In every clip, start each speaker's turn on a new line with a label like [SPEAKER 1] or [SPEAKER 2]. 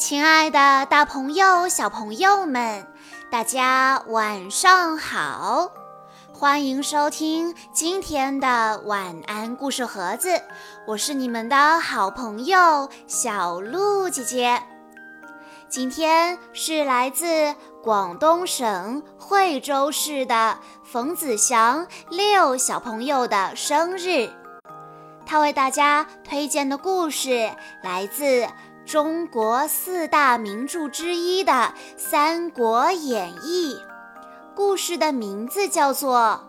[SPEAKER 1] 亲爱的，大朋友、小朋友们，大家晚上好！欢迎收听今天的晚安故事盒子，我是你们的好朋友小鹿姐姐。今天是来自广东省惠州市的冯子祥六小朋友的生日，他为大家推荐的故事来自。中国四大名著之一的《三国演义》，故事的名字叫做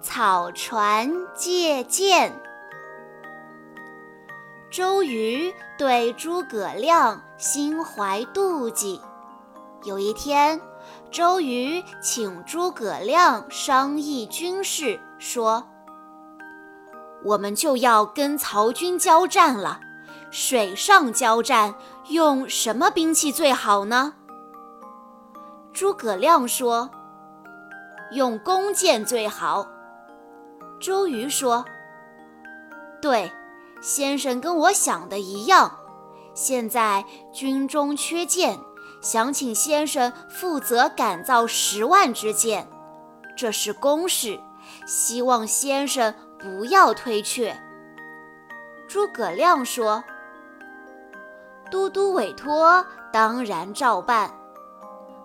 [SPEAKER 1] 《草船借箭》。周瑜对诸葛亮心怀妒忌。有一天，周瑜请诸葛亮商议军事，说：“我们就要跟曹军交战了。”水上交战用什么兵器最好呢？诸葛亮说：“用弓箭最好。”周瑜说：“对，先生跟我想的一样。现在军中缺箭，想请先生负责赶造十万支箭，这是公事，希望先生不要推却。”诸葛亮说。都督委托，当然照办。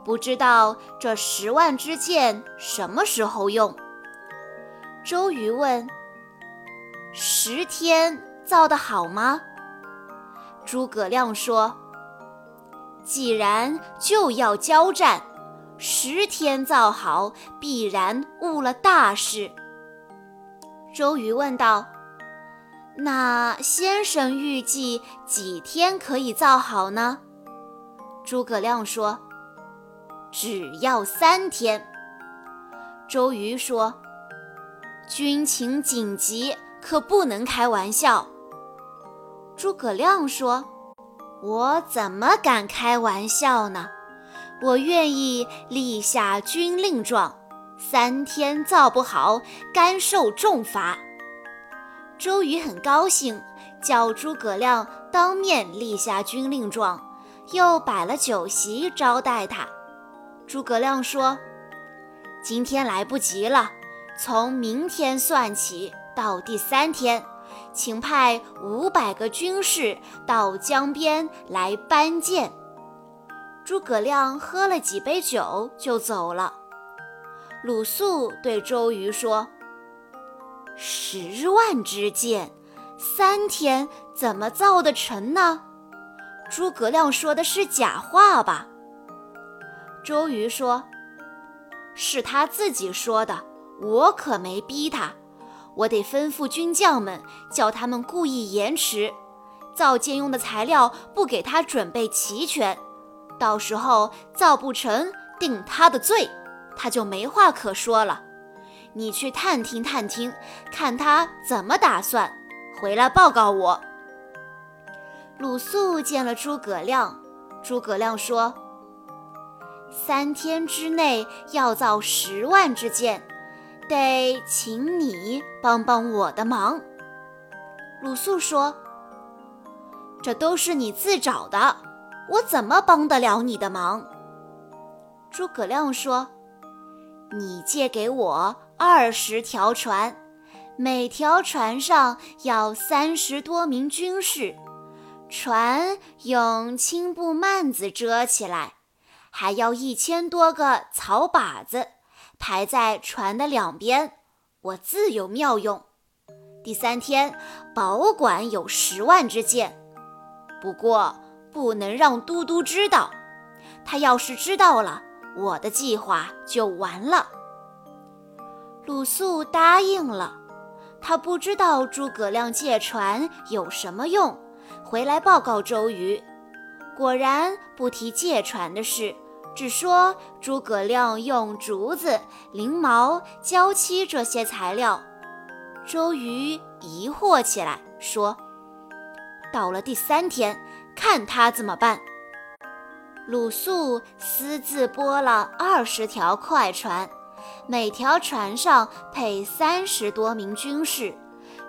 [SPEAKER 1] 不知道这十万支箭什么时候用？周瑜问。十天造得好吗？诸葛亮说。既然就要交战，十天造好，必然误了大事。周瑜问道。那先生预计几天可以造好呢？诸葛亮说：“只要三天。”周瑜说：“军情紧急，可不能开玩笑。”诸葛亮说：“我怎么敢开玩笑呢？我愿意立下军令状，三天造不好，甘受重罚。”周瑜很高兴，叫诸葛亮当面立下军令状，又摆了酒席招待他。诸葛亮说：“今天来不及了，从明天算起到第三天，请派五百个军士到江边来搬箭。”诸葛亮喝了几杯酒就走了。鲁肃对周瑜说。十万支箭，三天怎么造得成呢？诸葛亮说的是假话吧？周瑜说：“是他自己说的，我可没逼他。我得吩咐军将们，叫他们故意延迟，造箭用的材料不给他准备齐全，到时候造不成，定他的罪，他就没话可说了。”你去探听探听，看他怎么打算，回来报告我。鲁肃见了诸葛亮，诸葛亮说：“三天之内要造十万支箭，得请你帮帮我的忙。”鲁肃说：“这都是你自找的，我怎么帮得了你的忙？”诸葛亮说：“你借给我。”二十条船，每条船上要三十多名军士，船用青布幔子遮起来，还要一千多个草靶子排在船的两边，我自有妙用。第三天，保管有十万支箭，不过不能让都督知道，他要是知道了，我的计划就完了。鲁肃答应了，他不知道诸葛亮借船有什么用，回来报告周瑜。果然不提借船的事，只说诸葛亮用竹子、翎毛、胶漆这些材料。周瑜疑惑起来，说：“到了第三天，看他怎么办。”鲁肃私自拨了二十条快船。每条船上配三十多名军士，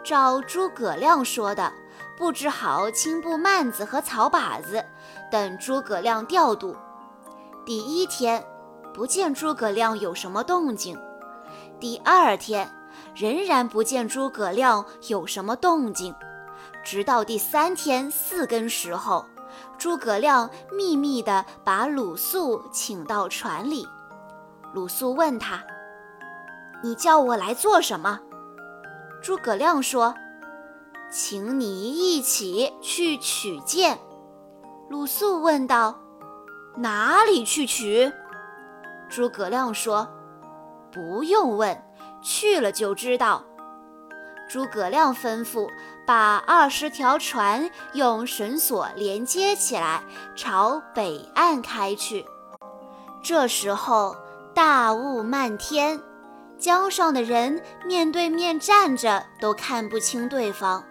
[SPEAKER 1] 照诸葛亮说的布置好青布幔子和草靶子，等诸葛亮调度。第一天，不见诸葛亮有什么动静；第二天，仍然不见诸葛亮有什么动静。直到第三天四更时候，诸葛亮秘密地把鲁肃请到船里。鲁肃问他：“你叫我来做什么？”诸葛亮说：“请你一起去取剑。”鲁肃问道：“哪里去取？”诸葛亮说：“不用问，去了就知道。”诸葛亮吩咐把二十条船用绳索连接起来，朝北岸开去。这时候大雾漫天，江上的人面对面站着都看不清对方。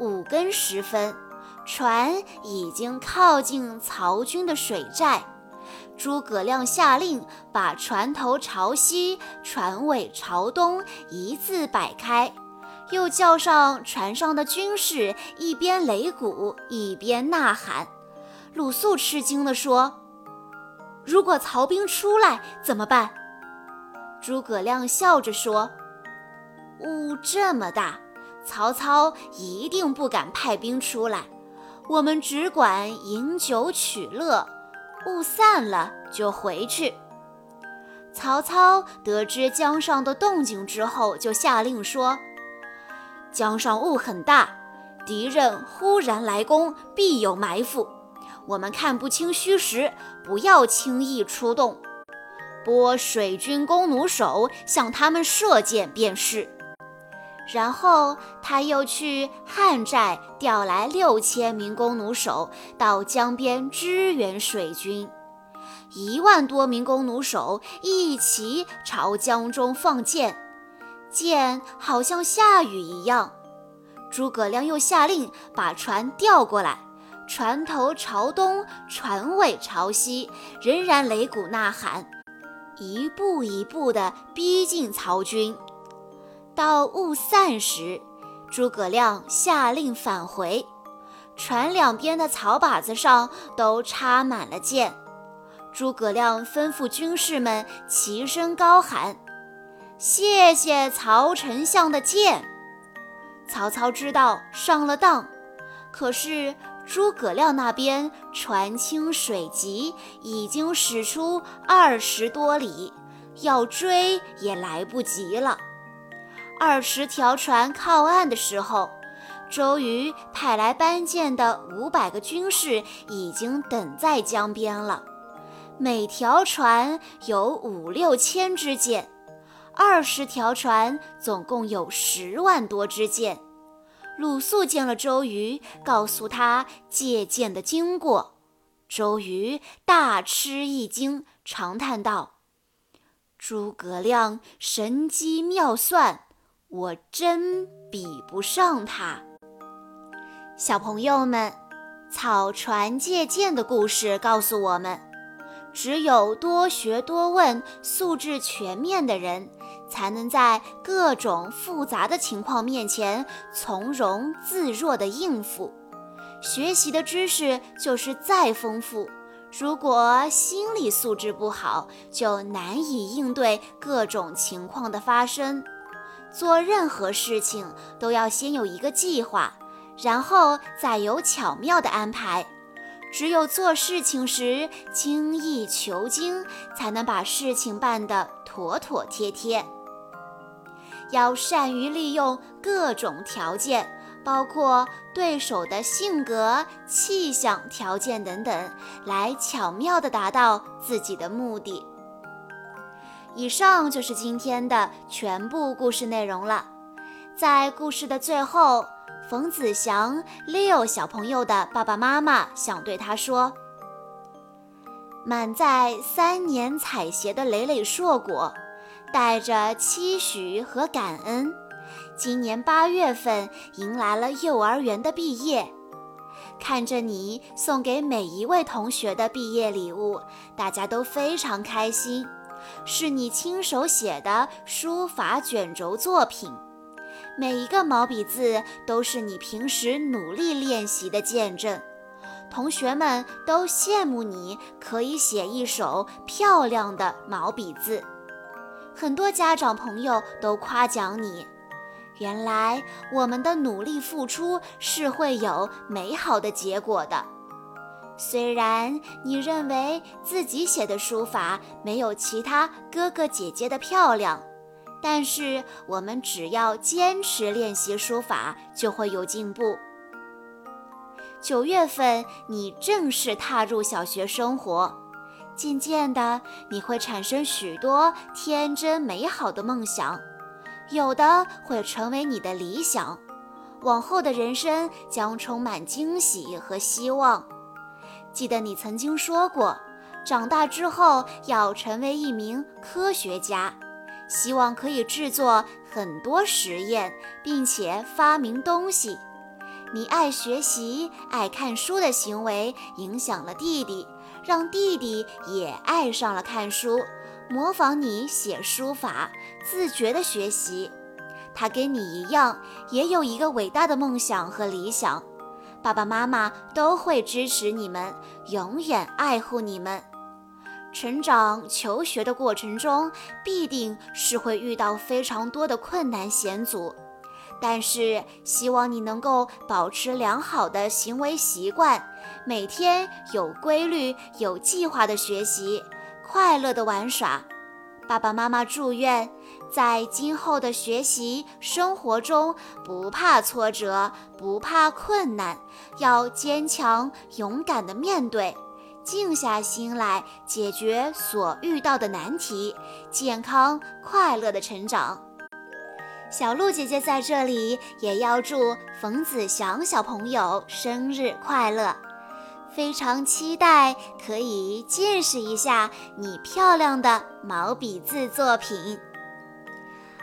[SPEAKER 1] 五更时分，船已经靠近曹军的水寨。诸葛亮下令把船头朝西，船尾朝东，一字摆开。又叫上船上的军士，一边擂鼓一边呐喊。鲁肃吃惊地说：“如果曹兵出来怎么办？”诸葛亮笑着说：“雾这么大，曹操一定不敢派兵出来。我们只管饮酒取乐，雾散了就回去。”曹操得知江上的动静之后，就下令说。江上雾很大，敌人忽然来攻，必有埋伏。我们看不清虚实，不要轻易出动。拨水军弓弩手向他们射箭便是。然后他又去汉寨调来六千名弓弩手到江边支援水军，一万多名弓弩手一齐朝江中放箭。箭好像下雨一样，诸葛亮又下令把船调过来，船头朝东，船尾朝西，仍然擂鼓呐喊，一步一步地逼近曹军。到雾散时，诸葛亮下令返回，船两边的草靶子上都插满了箭。诸葛亮吩咐军士们齐声高喊。谢谢曹丞相的剑。曹操知道上了当，可是诸葛亮那边船轻水急，已经驶出二十多里，要追也来不及了。二十条船靠岸的时候，周瑜派来搬箭的五百个军士已经等在江边了，每条船有五六千支箭。二十条船，总共有十万多支箭。鲁肃见了周瑜，告诉他借箭的经过。周瑜大吃一惊，长叹道：“诸葛亮神机妙算，我真比不上他。”小朋友们，草船借箭的故事告诉我们，只有多学多问、素质全面的人。才能在各种复杂的情况面前从容自若地应付。学习的知识就是再丰富，如果心理素质不好，就难以应对各种情况的发生。做任何事情都要先有一个计划，然后再有巧妙的安排。只有做事情时精益求精，才能把事情办得妥妥帖帖。要善于利用各种条件，包括对手的性格、气象条件等等，来巧妙地达到自己的目的。以上就是今天的全部故事内容了。在故事的最后。冯子祥六小朋友的爸爸妈妈想对他说：“满载三年采撷的累累硕果，带着期许和感恩，今年八月份迎来了幼儿园的毕业。看着你送给每一位同学的毕业礼物，大家都非常开心，是你亲手写的书法卷轴作品。”每一个毛笔字都是你平时努力练习的见证。同学们都羡慕你可以写一手漂亮的毛笔字。很多家长朋友都夸奖你。原来我们的努力付出是会有美好的结果的。虽然你认为自己写的书法没有其他哥哥姐姐的漂亮，但是我们只要坚持练习书法，就会有进步。九月份，你正式踏入小学生活，渐渐的，你会产生许多天真美好的梦想，有的会成为你的理想，往后的人生将充满惊喜和希望。记得你曾经说过，长大之后要成为一名科学家，希望可以制作很多实验，并且发明东西。你爱学习、爱看书的行为影响了弟弟，让弟弟也爱上了看书，模仿你写书法，自觉地学习。他跟你一样，也有一个伟大的梦想和理想。爸爸妈妈都会支持你们，永远爱护你们。成长求学的过程中，必定是会遇到非常多的困难险阻，但是希望你能够保持良好的行为习惯，每天有规律、有计划的学习，快乐的玩耍。爸爸妈妈祝愿，在今后的学习生活中，不怕挫折，不怕困难，要坚强勇敢地面对，静下心来解决所遇到的难题，健康快乐的成长。小鹿姐姐在这里也要祝冯子祥小朋友生日快乐。非常期待可以见识一下你漂亮的毛笔字作品。